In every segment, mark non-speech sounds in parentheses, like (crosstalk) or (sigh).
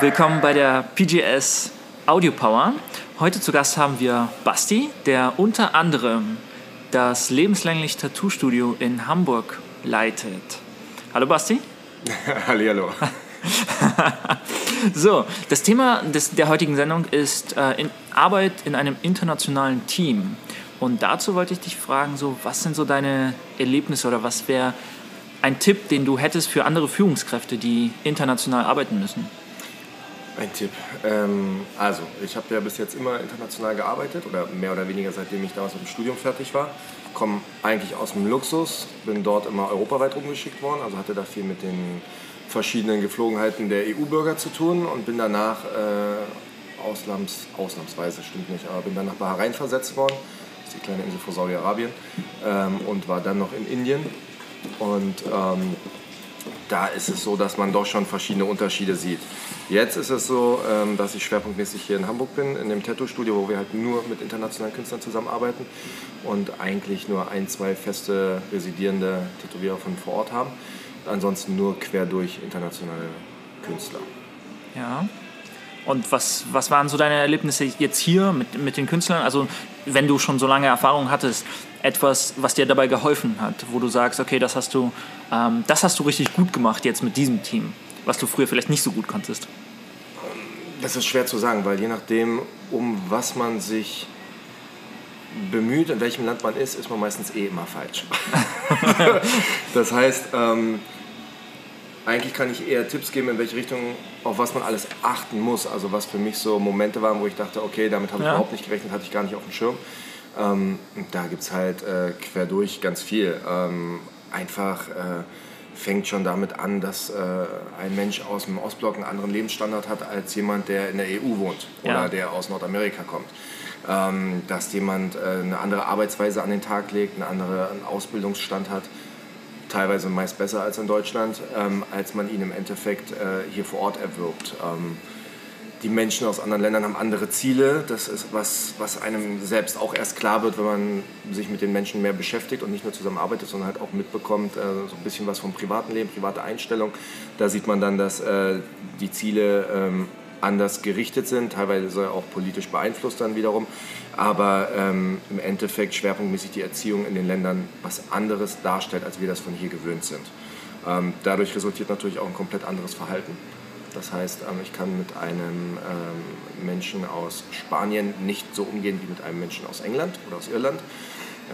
willkommen bei der PGS Audio Power. Heute zu Gast haben wir Basti, der unter anderem das lebenslänglich Tattoo-Studio in Hamburg leitet. Hallo Basti. (laughs) Hallihallo. (laughs) so, das Thema des, der heutigen Sendung ist äh, in Arbeit in einem internationalen Team. Und dazu wollte ich dich fragen, so, was sind so deine Erlebnisse oder was wäre ein Tipp, den du hättest für andere Führungskräfte, die international arbeiten müssen? Ein Tipp. Ähm, also, ich habe ja bis jetzt immer international gearbeitet oder mehr oder weniger seitdem ich damals mit dem Studium fertig war. Komme eigentlich aus dem Luxus, bin dort immer europaweit rumgeschickt worden, also hatte da viel mit den verschiedenen Geflogenheiten der EU-Bürger zu tun und bin danach äh, ausnahms, ausnahmsweise, stimmt nicht, aber bin dann nach Bahrain versetzt worden, das ist die kleine Insel vor Saudi-Arabien, ähm, und war dann noch in Indien. Und ähm, da ist es so, dass man doch schon verschiedene Unterschiede sieht. Jetzt ist es so, ähm, dass ich schwerpunktmäßig hier in Hamburg bin, in dem Tattoo-Studio, wo wir halt nur mit internationalen Künstlern zusammenarbeiten und eigentlich nur ein, zwei feste residierende Tätowierer von vor Ort haben. Ansonsten nur quer durch internationale Künstler. Ja. Und was, was waren so deine Erlebnisse jetzt hier mit, mit den Künstlern? Also, wenn du schon so lange Erfahrung hattest, etwas, was dir dabei geholfen hat, wo du sagst, okay, das hast du, ähm, das hast du richtig gut gemacht jetzt mit diesem Team, was du früher vielleicht nicht so gut konntest? Das ist schwer zu sagen, weil je nachdem, um was man sich bemüht, in welchem Land man ist, ist man meistens eh immer falsch. (laughs) das heißt, ähm, eigentlich kann ich eher Tipps geben, in welche Richtung, auf was man alles achten muss. Also was für mich so Momente waren, wo ich dachte, okay, damit habe ich ja. überhaupt nicht gerechnet, hatte ich gar nicht auf dem Schirm. Ähm, da gibt es halt äh, quer durch ganz viel. Ähm, einfach äh, fängt schon damit an, dass äh, ein Mensch aus dem Ostblock einen anderen Lebensstandard hat als jemand, der in der EU wohnt oder ja. der aus Nordamerika kommt. Ähm, dass jemand äh, eine andere Arbeitsweise an den Tag legt, einen anderen Ausbildungsstand hat teilweise meist besser als in Deutschland, ähm, als man ihn im Endeffekt äh, hier vor Ort erwirbt. Ähm, die Menschen aus anderen Ländern haben andere Ziele. Das ist was, was einem selbst auch erst klar wird, wenn man sich mit den Menschen mehr beschäftigt und nicht nur zusammenarbeitet, sondern halt auch mitbekommt, äh, so ein bisschen was vom privaten Leben, private Einstellung. Da sieht man dann, dass äh, die Ziele ähm, anders gerichtet sind, teilweise auch politisch beeinflusst dann wiederum aber ähm, im Endeffekt schwerpunktmäßig die Erziehung in den Ländern was anderes darstellt, als wir das von hier gewöhnt sind. Ähm, dadurch resultiert natürlich auch ein komplett anderes Verhalten. Das heißt, ähm, ich kann mit einem ähm, Menschen aus Spanien nicht so umgehen wie mit einem Menschen aus England oder aus Irland.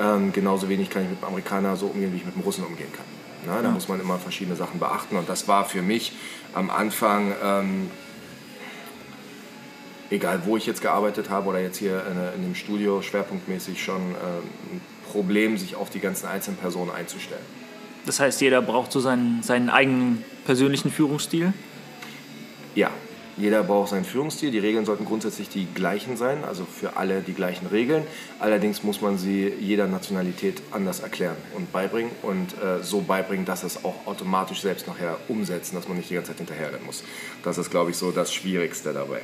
Ähm, genauso wenig kann ich mit einem Amerikaner so umgehen, wie ich mit einem Russen umgehen kann. Na, da ja. muss man immer verschiedene Sachen beachten und das war für mich am Anfang ähm, egal wo ich jetzt gearbeitet habe oder jetzt hier in, in dem Studio, schwerpunktmäßig schon äh, ein Problem, sich auf die ganzen einzelnen Personen einzustellen. Das heißt, jeder braucht so seinen, seinen eigenen persönlichen Führungsstil? Ja, jeder braucht seinen Führungsstil. Die Regeln sollten grundsätzlich die gleichen sein, also für alle die gleichen Regeln. Allerdings muss man sie jeder Nationalität anders erklären und beibringen und äh, so beibringen, dass es auch automatisch selbst nachher umsetzen, dass man nicht die ganze Zeit hinterherrennen muss. Das ist, glaube ich, so das Schwierigste dabei.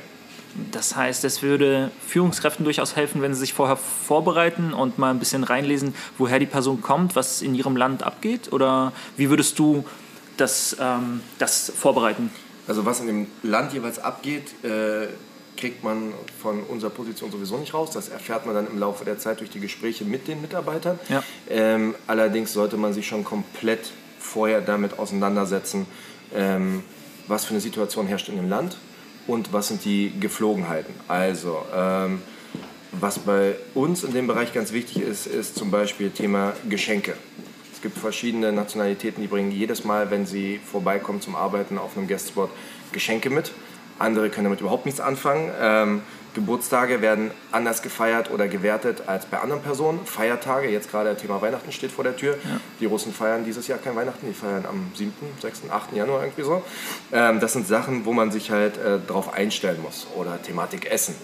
Das heißt, es würde Führungskräften durchaus helfen, wenn sie sich vorher vorbereiten und mal ein bisschen reinlesen, woher die Person kommt, was in ihrem Land abgeht? Oder wie würdest du das, ähm, das vorbereiten? Also was in dem Land jeweils abgeht, äh, kriegt man von unserer Position sowieso nicht raus. Das erfährt man dann im Laufe der Zeit durch die Gespräche mit den Mitarbeitern. Ja. Ähm, allerdings sollte man sich schon komplett vorher damit auseinandersetzen, ähm, was für eine Situation herrscht in dem Land und was sind die Geflogenheiten. Also, ähm, was bei uns in dem Bereich ganz wichtig ist, ist zum Beispiel Thema Geschenke. Es gibt verschiedene Nationalitäten, die bringen jedes Mal, wenn sie vorbeikommen zum Arbeiten auf einem Guestspot, Geschenke mit. Andere können damit überhaupt nichts anfangen. Ähm, Geburtstage werden anders gefeiert oder gewertet als bei anderen Personen. Feiertage, jetzt gerade Thema Weihnachten steht vor der Tür. Ja. Die Russen feiern dieses Jahr kein Weihnachten, die feiern am 7., 6., 8. Januar irgendwie so. Ähm, das sind Sachen, wo man sich halt äh, drauf einstellen muss. Oder Thematik Essen.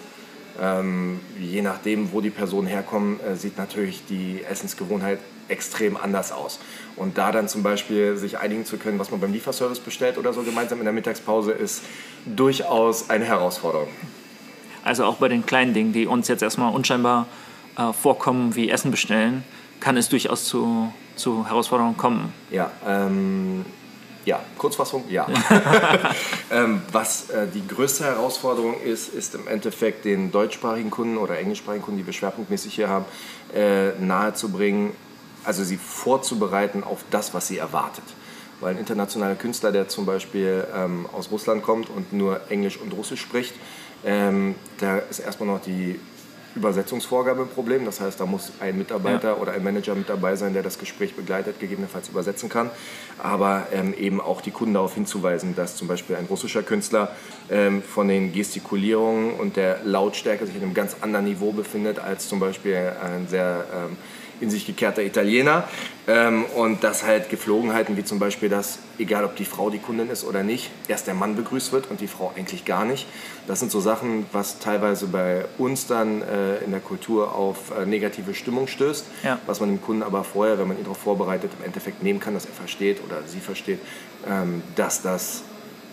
Ähm, je nachdem, wo die Personen herkommen, äh, sieht natürlich die Essensgewohnheit extrem anders aus. Und da dann zum Beispiel sich einigen zu können, was man beim Lieferservice bestellt oder so gemeinsam in der Mittagspause, ist durchaus eine Herausforderung. Also auch bei den kleinen Dingen, die uns jetzt erstmal unscheinbar äh, vorkommen, wie Essen bestellen, kann es durchaus zu, zu Herausforderungen kommen. Ja, ähm, Ja, Kurzfassung, ja. (laughs) ähm, was äh, die größte Herausforderung ist, ist im Endeffekt den deutschsprachigen Kunden oder englischsprachigen Kunden, die wir schwerpunktmäßig hier haben, äh, nahezubringen, also sie vorzubereiten auf das, was sie erwartet. Weil ein internationaler Künstler, der zum Beispiel ähm, aus Russland kommt und nur Englisch und Russisch spricht, ähm, da ist erstmal noch die Übersetzungsvorgabe ein Problem. Das heißt, da muss ein Mitarbeiter ja. oder ein Manager mit dabei sein, der das Gespräch begleitet, gegebenenfalls übersetzen kann. Aber ähm, eben auch die Kunden darauf hinzuweisen, dass zum Beispiel ein russischer Künstler ähm, von den Gestikulierungen und der Lautstärke sich in einem ganz anderen Niveau befindet als zum Beispiel ein sehr ähm, in sich gekehrter Italiener. Ähm, und dass halt Geflogenheiten wie zum Beispiel, dass egal ob die Frau die Kundin ist oder nicht, erst der Mann begrüßt wird und die Frau eigentlich gar nicht. Das sind so Sachen, was teilweise bei uns dann äh, in der Kultur auf äh, negative Stimmung stößt, ja. was man dem Kunden aber vorher, wenn man ihn darauf vorbereitet, im Endeffekt nehmen kann, dass er versteht oder sie versteht, ähm, dass das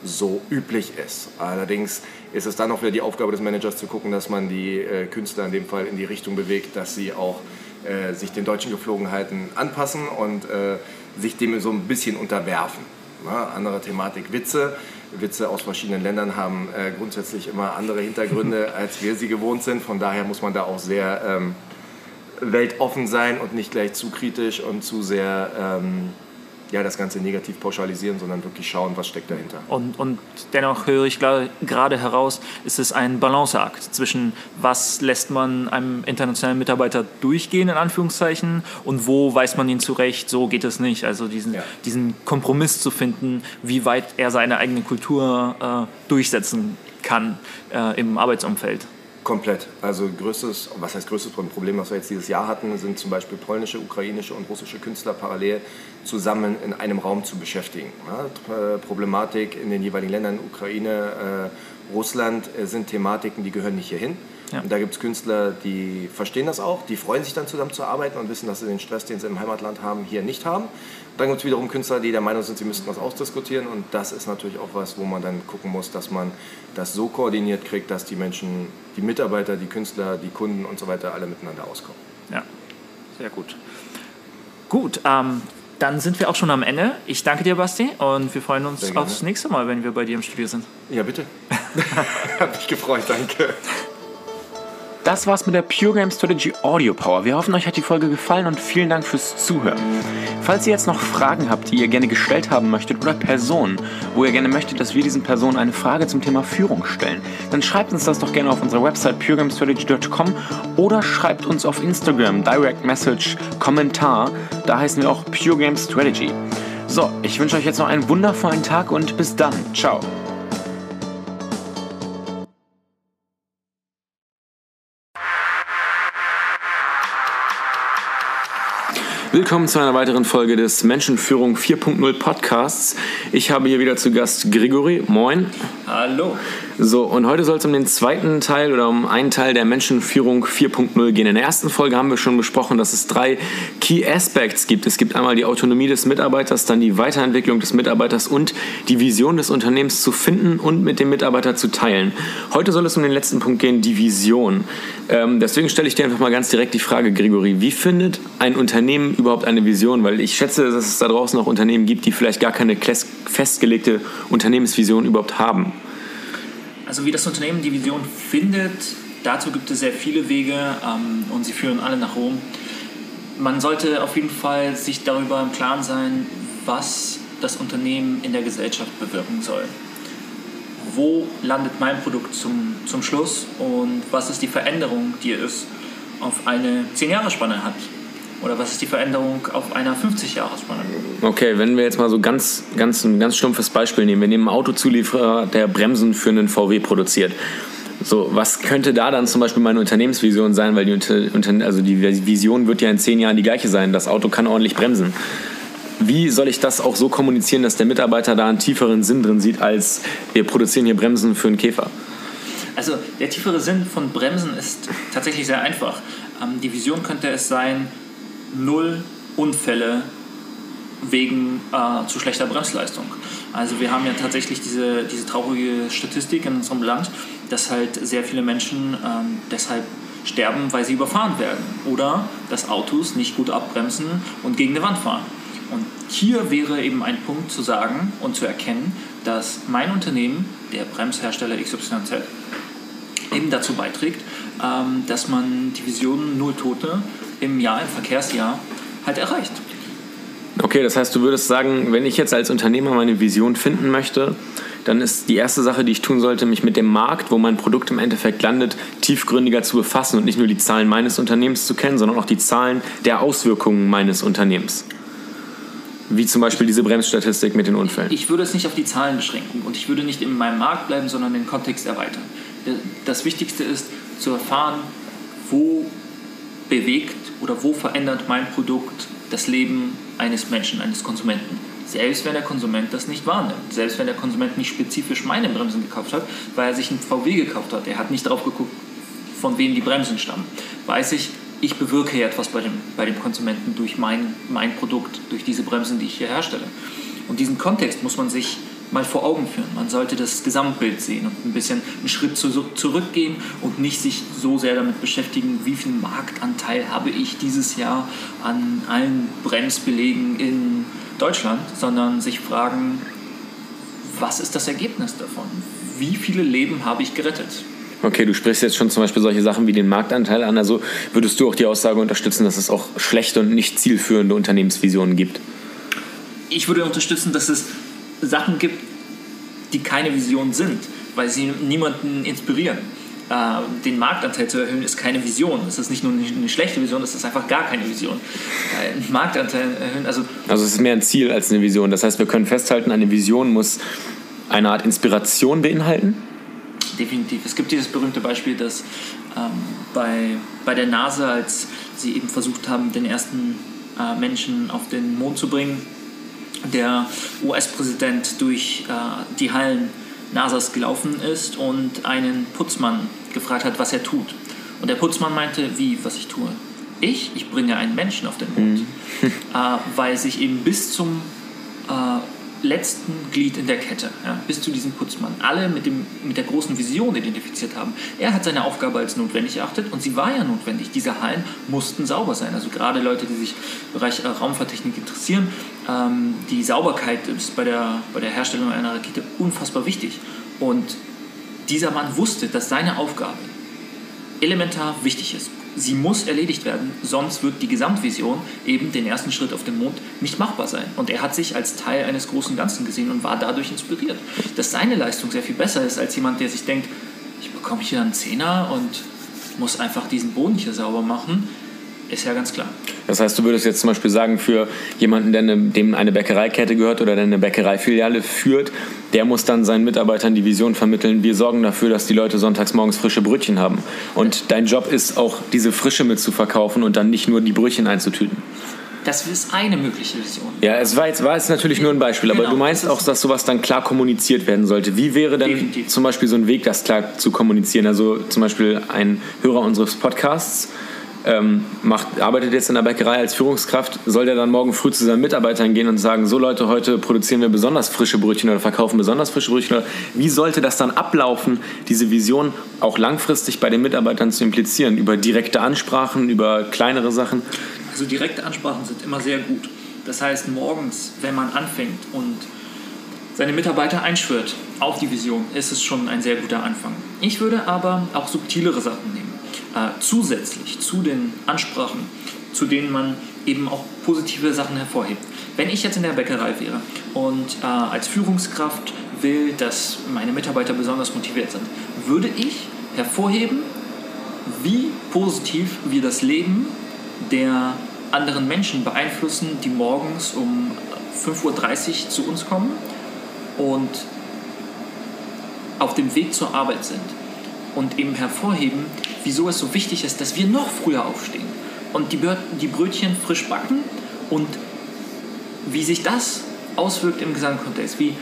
so üblich ist. Allerdings ist es dann auch wieder die Aufgabe des Managers zu gucken, dass man die äh, Künstler in dem Fall in die Richtung bewegt, dass sie auch äh, sich den deutschen Geflogenheiten anpassen und äh, sich dem so ein bisschen unterwerfen. Na, andere Thematik Witze. Witze aus verschiedenen Ländern haben äh, grundsätzlich immer andere Hintergründe, (laughs) als wir sie gewohnt sind. Von daher muss man da auch sehr ähm, weltoffen sein und nicht gleich zu kritisch und zu sehr ähm, ja, das Ganze negativ pauschalisieren, sondern wirklich schauen, was steckt dahinter. Und, und dennoch höre ich gerade heraus, ist es ein Balanceakt zwischen, was lässt man einem internationalen Mitarbeiter durchgehen, in Anführungszeichen, und wo weist man ihn zurecht, so geht es nicht. Also diesen, ja. diesen Kompromiss zu finden, wie weit er seine eigene Kultur äh, durchsetzen kann äh, im Arbeitsumfeld. Komplett. Also größtes, was heißt größtes Problem, was wir jetzt dieses Jahr hatten, sind zum Beispiel polnische, ukrainische und russische Künstler parallel zusammen in einem Raum zu beschäftigen. Ja, Problematik in den jeweiligen Ländern, Ukraine, äh, Russland, äh, sind Thematiken, die gehören nicht hierhin. Ja. Und da gibt es Künstler, die verstehen das auch, die freuen sich dann zusammen zu arbeiten und wissen, dass sie den Stress, den sie im Heimatland haben, hier nicht haben. Dann gibt es wiederum Künstler, die der Meinung sind, sie müssten was ausdiskutieren und das ist natürlich auch was, wo man dann gucken muss, dass man das so koordiniert kriegt, dass die Menschen, die Mitarbeiter, die Künstler, die Kunden und so weiter alle miteinander auskommen. Ja, sehr gut. Gut, ähm, dann sind wir auch schon am Ende. Ich danke dir, Basti, und wir freuen uns aufs nächste Mal, wenn wir bei dir im Studio sind. Ja, bitte. (laughs) Hab mich gefreut, danke. Das war's mit der Pure Game Strategy Audio Power. Wir hoffen, euch hat die Folge gefallen und vielen Dank fürs Zuhören. Falls ihr jetzt noch Fragen habt, die ihr gerne gestellt haben möchtet oder Personen, wo ihr gerne möchtet, dass wir diesen Personen eine Frage zum Thema Führung stellen, dann schreibt uns das doch gerne auf unserer Website puregamestrategy.com oder schreibt uns auf Instagram Direct Message Kommentar. Da heißen wir auch Pure Game Strategy. So, ich wünsche euch jetzt noch einen wundervollen Tag und bis dann. Ciao. Willkommen zu einer weiteren Folge des Menschenführung 4.0 Podcasts. Ich habe hier wieder zu Gast Grigori. Moin. Hallo. So, und heute soll es um den zweiten Teil oder um einen Teil der Menschenführung 4.0 gehen. In der ersten Folge haben wir schon besprochen, dass es drei Key Aspects gibt. Es gibt einmal die Autonomie des Mitarbeiters, dann die Weiterentwicklung des Mitarbeiters und die Vision des Unternehmens zu finden und mit dem Mitarbeiter zu teilen. Heute soll es um den letzten Punkt gehen, die Vision. Ähm, deswegen stelle ich dir einfach mal ganz direkt die Frage, Grigori, wie findet ein Unternehmen überhaupt eine Vision? Weil ich schätze, dass es da draußen auch Unternehmen gibt, die vielleicht gar keine festgelegte Unternehmensvision überhaupt haben. Also wie das Unternehmen die Vision findet, dazu gibt es sehr viele Wege ähm, und sie führen alle nach Rom. Man sollte auf jeden Fall sich darüber im Klaren sein, was das Unternehmen in der Gesellschaft bewirken soll. Wo landet mein Produkt zum, zum Schluss und was ist die Veränderung, die es auf eine 10-Jahre-Spanne hat? Oder was ist die Veränderung auf einer 50-Jahres-Spanne? Okay, wenn wir jetzt mal so ganz, ganz, ein ganz stumpfes Beispiel nehmen. Wir nehmen einen Autozulieferer, der Bremsen für einen VW produziert. So, was könnte da dann zum Beispiel meine Unternehmensvision sein? Weil die, also die Vision wird ja in zehn Jahren die gleiche sein. Das Auto kann ordentlich bremsen. Wie soll ich das auch so kommunizieren, dass der Mitarbeiter da einen tieferen Sinn drin sieht, als wir produzieren hier Bremsen für einen Käfer? Also der tiefere Sinn von Bremsen ist tatsächlich sehr einfach. Ähm, die Vision könnte es sein, null Unfälle wegen äh, zu schlechter Bremsleistung. Also wir haben ja tatsächlich diese, diese traurige Statistik in unserem Land, dass halt sehr viele Menschen ähm, deshalb sterben, weil sie überfahren werden oder dass Autos nicht gut abbremsen und gegen eine Wand fahren. Und hier wäre eben ein Punkt zu sagen und zu erkennen, dass mein Unternehmen, der Bremshersteller XYZ, eben dazu beiträgt, ähm, dass man die Vision Null Tote im Jahr, im Verkehrsjahr halt erreicht. Okay, das heißt, du würdest sagen, wenn ich jetzt als Unternehmer meine Vision finden möchte, dann ist die erste Sache, die ich tun sollte, mich mit dem Markt, wo mein Produkt im Endeffekt landet, tiefgründiger zu befassen und nicht nur die Zahlen meines Unternehmens zu kennen, sondern auch die Zahlen der Auswirkungen meines Unternehmens. Wie zum Beispiel diese Bremsstatistik mit den Unfällen. Ich würde es nicht auf die Zahlen beschränken und ich würde nicht in meinem Markt bleiben, sondern den Kontext erweitern. Das Wichtigste ist zu erfahren, wo bewegt oder wo verändert mein Produkt das Leben eines Menschen, eines Konsumenten. Selbst wenn der Konsument das nicht wahrnimmt, selbst wenn der Konsument nicht spezifisch meine Bremsen gekauft hat, weil er sich einen VW gekauft hat, er hat nicht drauf geguckt, von wem die Bremsen stammen, weiß ich, ich bewirke etwas bei dem, bei dem Konsumenten durch mein, mein Produkt, durch diese Bremsen, die ich hier herstelle. Und diesen Kontext muss man sich mal vor Augen führen. Man sollte das Gesamtbild sehen und ein bisschen einen Schritt zurückgehen und nicht sich so sehr damit beschäftigen, wie viel Marktanteil habe ich dieses Jahr an allen Bremsbelegen in Deutschland, sondern sich fragen, was ist das Ergebnis davon? Wie viele Leben habe ich gerettet? Okay, du sprichst jetzt schon zum Beispiel solche Sachen wie den Marktanteil an. Also würdest du auch die Aussage unterstützen, dass es auch schlechte und nicht zielführende Unternehmensvisionen gibt? Ich würde unterstützen, dass es Sachen gibt, die keine Vision sind, weil sie niemanden inspirieren. Äh, den Marktanteil zu erhöhen ist keine Vision. Das ist nicht nur eine schlechte Vision, das ist einfach gar keine Vision. Äh, Marktanteil erhöhen, also. Also es ist mehr ein Ziel als eine Vision. Das heißt, wir können festhalten, eine Vision muss eine Art Inspiration beinhalten. Definitiv. Es gibt dieses berühmte Beispiel, dass ähm, bei, bei der NASA, als sie eben versucht haben, den ersten äh, Menschen auf den Mond zu bringen, der US-Präsident durch äh, die Hallen NASAs gelaufen ist und einen Putzmann gefragt hat, was er tut. Und der Putzmann meinte, wie, was ich tue? Ich? Ich bringe einen Menschen auf den Mond. Mhm. (laughs) äh, weil sich eben bis zum äh, letzten Glied in der Kette, ja, bis zu diesem Putzmann, alle mit, dem, mit der großen Vision identifiziert haben. Er hat seine Aufgabe als notwendig erachtet und sie war ja notwendig. Diese Hallen mussten sauber sein. Also gerade Leute, die sich im Bereich äh, Raumfahrttechnik interessieren, ähm, die Sauberkeit ist bei der, bei der Herstellung einer Rakete unfassbar wichtig. Und dieser Mann wusste, dass seine Aufgabe elementar wichtig ist sie muss erledigt werden, sonst wird die Gesamtvision, eben den ersten Schritt auf den Mond, nicht machbar sein. Und er hat sich als Teil eines großen Ganzen gesehen und war dadurch inspiriert. Dass seine Leistung sehr viel besser ist als jemand, der sich denkt, ich bekomme hier einen Zehner und muss einfach diesen Boden hier sauber machen, ist ja ganz klar. Das heißt, du würdest jetzt zum Beispiel sagen, für jemanden, der eine, dem eine Bäckereikette gehört oder der eine Bäckereifiliale führt, der muss dann seinen Mitarbeitern die Vision vermitteln, wir sorgen dafür, dass die Leute sonntags morgens frische Brötchen haben. Und dein Job ist auch, diese Frische mitzuverkaufen und dann nicht nur die Brötchen einzutüten. Das ist eine mögliche Vision. Ja, es war jetzt, war jetzt natürlich nur ein Beispiel, aber genau, du meinst auch, dass sowas dann klar kommuniziert werden sollte. Wie wäre denn Definitiv. zum Beispiel so ein Weg, das klar zu kommunizieren? Also zum Beispiel ein Hörer unseres Podcasts ähm, macht, arbeitet jetzt in der Bäckerei als Führungskraft, soll der dann morgen früh zu seinen Mitarbeitern gehen und sagen, so Leute, heute produzieren wir besonders frische Brötchen oder verkaufen besonders frische Brötchen? Oder wie sollte das dann ablaufen, diese Vision auch langfristig bei den Mitarbeitern zu implizieren? Über direkte Ansprachen, über kleinere Sachen? Also direkte Ansprachen sind immer sehr gut. Das heißt, morgens, wenn man anfängt und seine Mitarbeiter einschwört auf die Vision, ist es schon ein sehr guter Anfang. Ich würde aber auch subtilere Sachen nehmen äh, zusätzlich zu den Ansprachen, zu denen man eben auch positive Sachen hervorhebt. Wenn ich jetzt in der Bäckerei wäre und äh, als Führungskraft will, dass meine Mitarbeiter besonders motiviert sind, würde ich hervorheben, wie positiv wir das Leben der anderen Menschen beeinflussen, die morgens um 5.30 Uhr zu uns kommen und auf dem Weg zur Arbeit sind. Und eben hervorheben, wieso es so wichtig ist, dass wir noch früher aufstehen und die, die Brötchen frisch backen und wie sich das auswirkt im Gesamtkontext. Wie,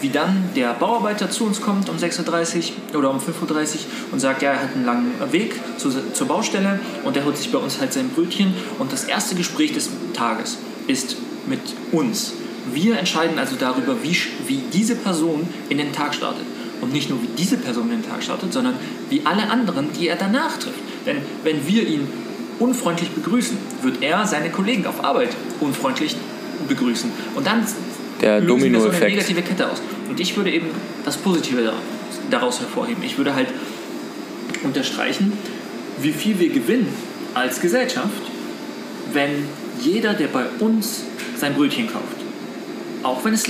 wie dann der Bauarbeiter zu uns kommt um 6.30 Uhr oder um 5.30 Uhr und sagt, ja, er hat einen langen Weg zu, zur Baustelle und er holt sich bei uns halt sein Brötchen und das erste Gespräch des Tages ist mit uns. Wir entscheiden also darüber, wie, wie diese Person in den Tag startet. Und nicht nur wie diese Person den Tag startet, sondern wie alle anderen, die er danach trifft. Denn wenn wir ihn unfreundlich begrüßen, wird er seine Kollegen auf Arbeit unfreundlich begrüßen. Und dann Der lösen wir so eine negative Kette aus. Und ich würde eben das Positive da- daraus hervorheben. Ich würde halt unterstreichen, wie viel wir gewinnen als Gesellschaft, wenn jeder, der bei uns sein Brötchen kauft, auch wenn es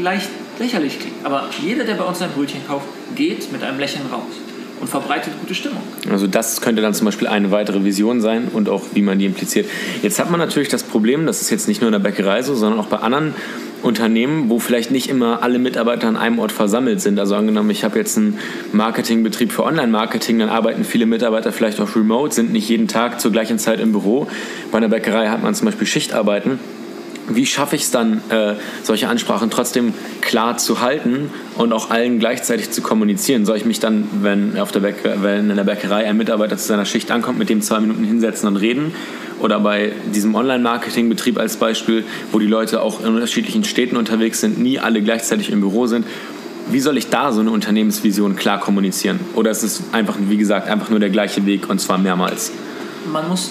leicht lächerlich klingt, aber jeder, der bei uns sein Brötchen kauft, geht mit einem Lächeln raus und verbreitet gute Stimmung. Also das könnte dann zum Beispiel eine weitere Vision sein und auch wie man die impliziert. Jetzt hat man natürlich das Problem, das ist jetzt nicht nur in der Bäckerei so, sondern auch bei anderen Unternehmen, wo vielleicht nicht immer alle Mitarbeiter an einem Ort versammelt sind. Also angenommen, ich habe jetzt einen Marketingbetrieb für Online-Marketing, dann arbeiten viele Mitarbeiter vielleicht auch remote, sind nicht jeden Tag zur gleichen Zeit im Büro. Bei einer Bäckerei hat man zum Beispiel Schichtarbeiten. Wie schaffe ich es dann, äh, solche Ansprachen trotzdem klar zu halten und auch allen gleichzeitig zu kommunizieren? Soll ich mich dann, wenn, auf der Bäcker, wenn in der Bäckerei ein Mitarbeiter zu seiner Schicht ankommt, mit dem zwei Minuten hinsetzen und reden? Oder bei diesem Online-Marketing-Betrieb als Beispiel, wo die Leute auch in unterschiedlichen Städten unterwegs sind, nie alle gleichzeitig im Büro sind. Wie soll ich da so eine Unternehmensvision klar kommunizieren? Oder ist es einfach, wie gesagt, einfach nur der gleiche Weg und zwar mehrmals? man muss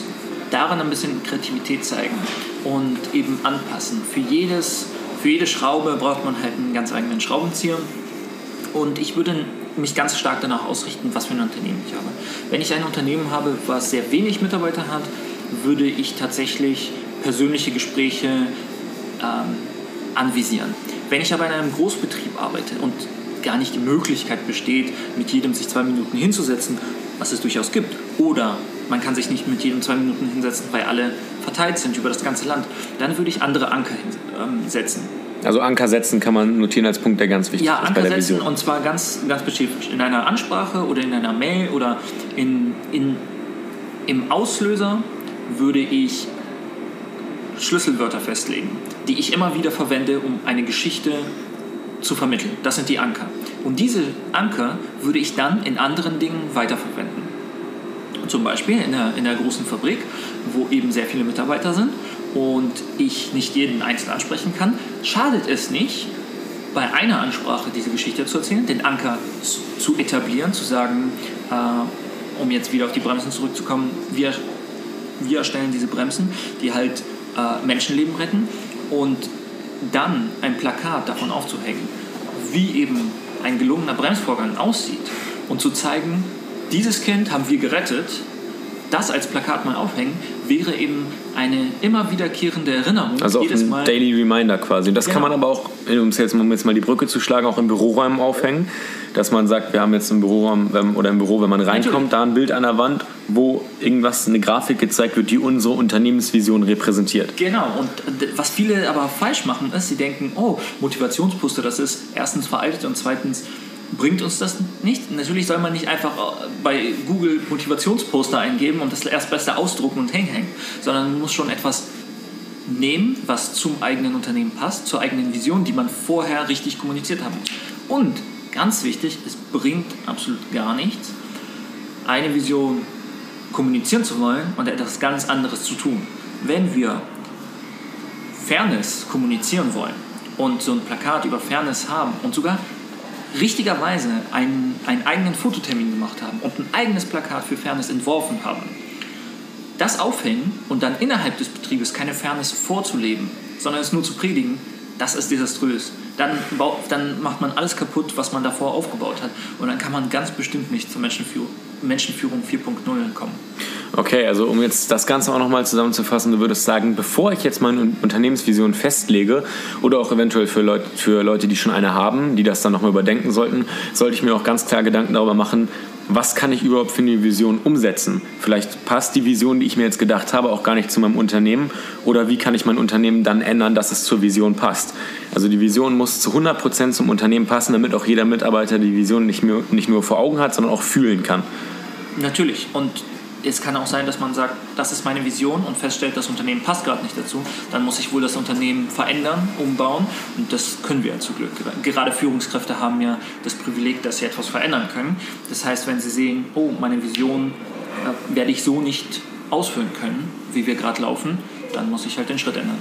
daran ein bisschen Kreativität zeigen und eben anpassen. Für, jedes, für jede Schraube braucht man halt einen ganz eigenen Schraubenzieher. Und ich würde mich ganz stark danach ausrichten, was für ein Unternehmen ich habe. Wenn ich ein Unternehmen habe, was sehr wenig Mitarbeiter hat, würde ich tatsächlich persönliche Gespräche ähm, anvisieren. Wenn ich aber in einem Großbetrieb arbeite und gar nicht die Möglichkeit besteht, mit jedem sich zwei Minuten hinzusetzen, was es durchaus gibt, oder man kann sich nicht mit jedem zwei Minuten hinsetzen, weil alle verteilt sind über das ganze Land, dann würde ich andere Anker hinsetzen. Also Anker setzen kann man notieren als Punkt, der ganz wichtig Ja, ist bei Anker setzen Vision. und zwar ganz, ganz spezifisch. In einer Ansprache oder in einer Mail oder in, in, im Auslöser würde ich Schlüsselwörter festlegen, die ich immer wieder verwende, um eine Geschichte zu vermitteln. Das sind die Anker. Und diese Anker würde ich dann in anderen Dingen weiterverwenden. Zum Beispiel in der, in der großen Fabrik, wo eben sehr viele Mitarbeiter sind und ich nicht jeden einzeln ansprechen kann, schadet es nicht, bei einer Ansprache diese Geschichte zu erzählen, den Anker zu- etablieren, zu sagen, äh, um jetzt wieder auf die Bremsen zurückzukommen, wir, wir erstellen diese Bremsen, die halt äh, Menschenleben retten und dann ein Plakat davon aufzuhängen, wie eben ein gelungener Bremsvorgang aussieht und zu zeigen, dieses Kind haben wir gerettet, das als Plakat mal aufhängen, wäre eben eine immer wiederkehrende Erinnerung. Also auch ein. Daily Reminder quasi. Das kann Genau. man aber auch, um jetzt, um jetzt mal die Brücke zu schlagen, auch in Büroräumen aufhängen. Dass man sagt, wir haben jetzt im Büroraum oder im Büro, wenn man reinkommt, Natürlich. da ein Bild an der Wand, wo irgendwas, eine Grafik gezeigt wird, die unsere Unternehmensvision repräsentiert. Genau, und d- was viele aber falsch machen, ist, sie denken, oh, Motivationsposter, das ist erstens veraltet und zweitens bringt uns das nicht. Natürlich soll man nicht einfach äh, bei Google Motivationsposter eingeben und das erstbeste ausdrucken und hinhängen, sondern man muss schon etwas nehmen, was zum eigenen Unternehmen passt, zur eigenen Vision, die man vorher richtig kommuniziert muss. Und ganz wichtig, es bringt absolut gar nichts, eine Vision kommunizieren zu wollen und etwas ganz anderes zu tun. Wenn wir Fairness kommunizieren wollen und so ein Plakat über Fairness haben und sogar richtigerweise einen, einen eigenen Fototermin gemacht haben und ein eigenes Plakat für Fairness entworfen haben, das aufhängen und dann innerhalb des Betriebes keine Fairness vorzuleben, sondern es nur zu predigen, das ist desaströs. Dann, dann macht man alles kaputt, was man davor aufgebaut hat. Und dann kann man ganz bestimmt nicht zur Menschenführung, Menschenführung 4.0 kommen. Okay, also um jetzt das Ganze auch nochmal zusammenzufassen, du würdest sagen, bevor ich jetzt meine Un- Unternehmensvision festlege oder auch eventuell für Leute, für Leute, die schon eine haben, die das dann nochmal überdenken sollten, sollte ich mir auch ganz klar Gedanken darüber machen, was kann ich überhaupt für eine Vision umsetzen? Vielleicht passt die Vision, die ich mir jetzt gedacht habe, auch gar nicht zu meinem Unternehmen oder wie kann ich mein Unternehmen dann ändern, dass es zur Vision passt? Also die Vision muss zu 100% zum Unternehmen passen, damit auch jeder Mitarbeiter die Vision nicht, mehr, nicht nur vor Augen hat, sondern auch fühlen kann. Natürlich. Und es kann auch sein, dass man sagt, das ist meine Vision und feststellt, das Unternehmen passt gerade nicht dazu. Dann muss ich wohl das Unternehmen verändern, umbauen. Und das können wir ja zum Glück. Gerade Führungskräfte haben ja das Privileg, dass sie etwas verändern können. Das heißt, wenn sie sehen, oh, meine Vision äh, werde ich so nicht ausführen können, wie wir gerade laufen, dann muss ich halt den Schritt ändern.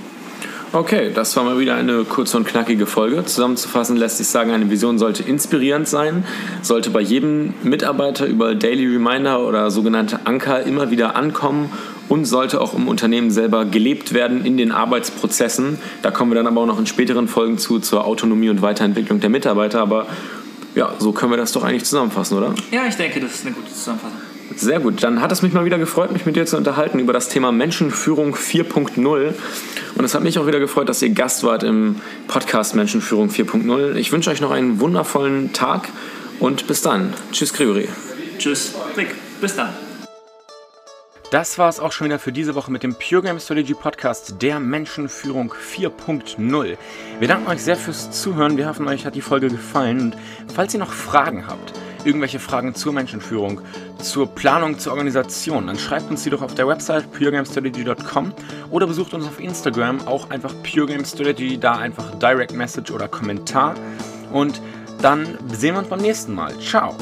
Okay, das war mal wieder eine kurze und knackige Folge. Zusammenzufassen lässt sich sagen, eine Vision sollte inspirierend sein, sollte bei jedem Mitarbeiter über Daily Reminder oder sogenannte Anker immer wieder ankommen und sollte auch im Unternehmen selber gelebt werden in den Arbeitsprozessen. Da kommen wir dann aber auch noch in späteren Folgen zu, zur Autonomie und Weiterentwicklung der Mitarbeiter. Aber ja, so können wir das doch eigentlich zusammenfassen, oder? Ja, ich denke, das ist eine gute Zusammenfassung. Sehr gut, dann hat es mich mal wieder gefreut, mich mit dir zu unterhalten über das Thema Menschenführung 4.0. Und es hat mich auch wieder gefreut, dass ihr Gast wart im Podcast Menschenführung 4.0. Ich wünsche euch noch einen wundervollen Tag und bis dann. Tschüss, Gregory. Tschüss, Rick. Bis dann. Das war es auch schon wieder für diese Woche mit dem Pure Game Strategy Podcast der Menschenführung 4.0. Wir danken euch sehr fürs Zuhören. Wir hoffen, euch hat die Folge gefallen. Und falls ihr noch Fragen habt, irgendwelche Fragen zur Menschenführung, zur Planung, zur Organisation, dann schreibt uns die doch auf der Website puregamestrategy.com oder besucht uns auf Instagram, auch einfach Pure Game Strategy, da einfach Direct Message oder Kommentar. Und dann sehen wir uns beim nächsten Mal. Ciao!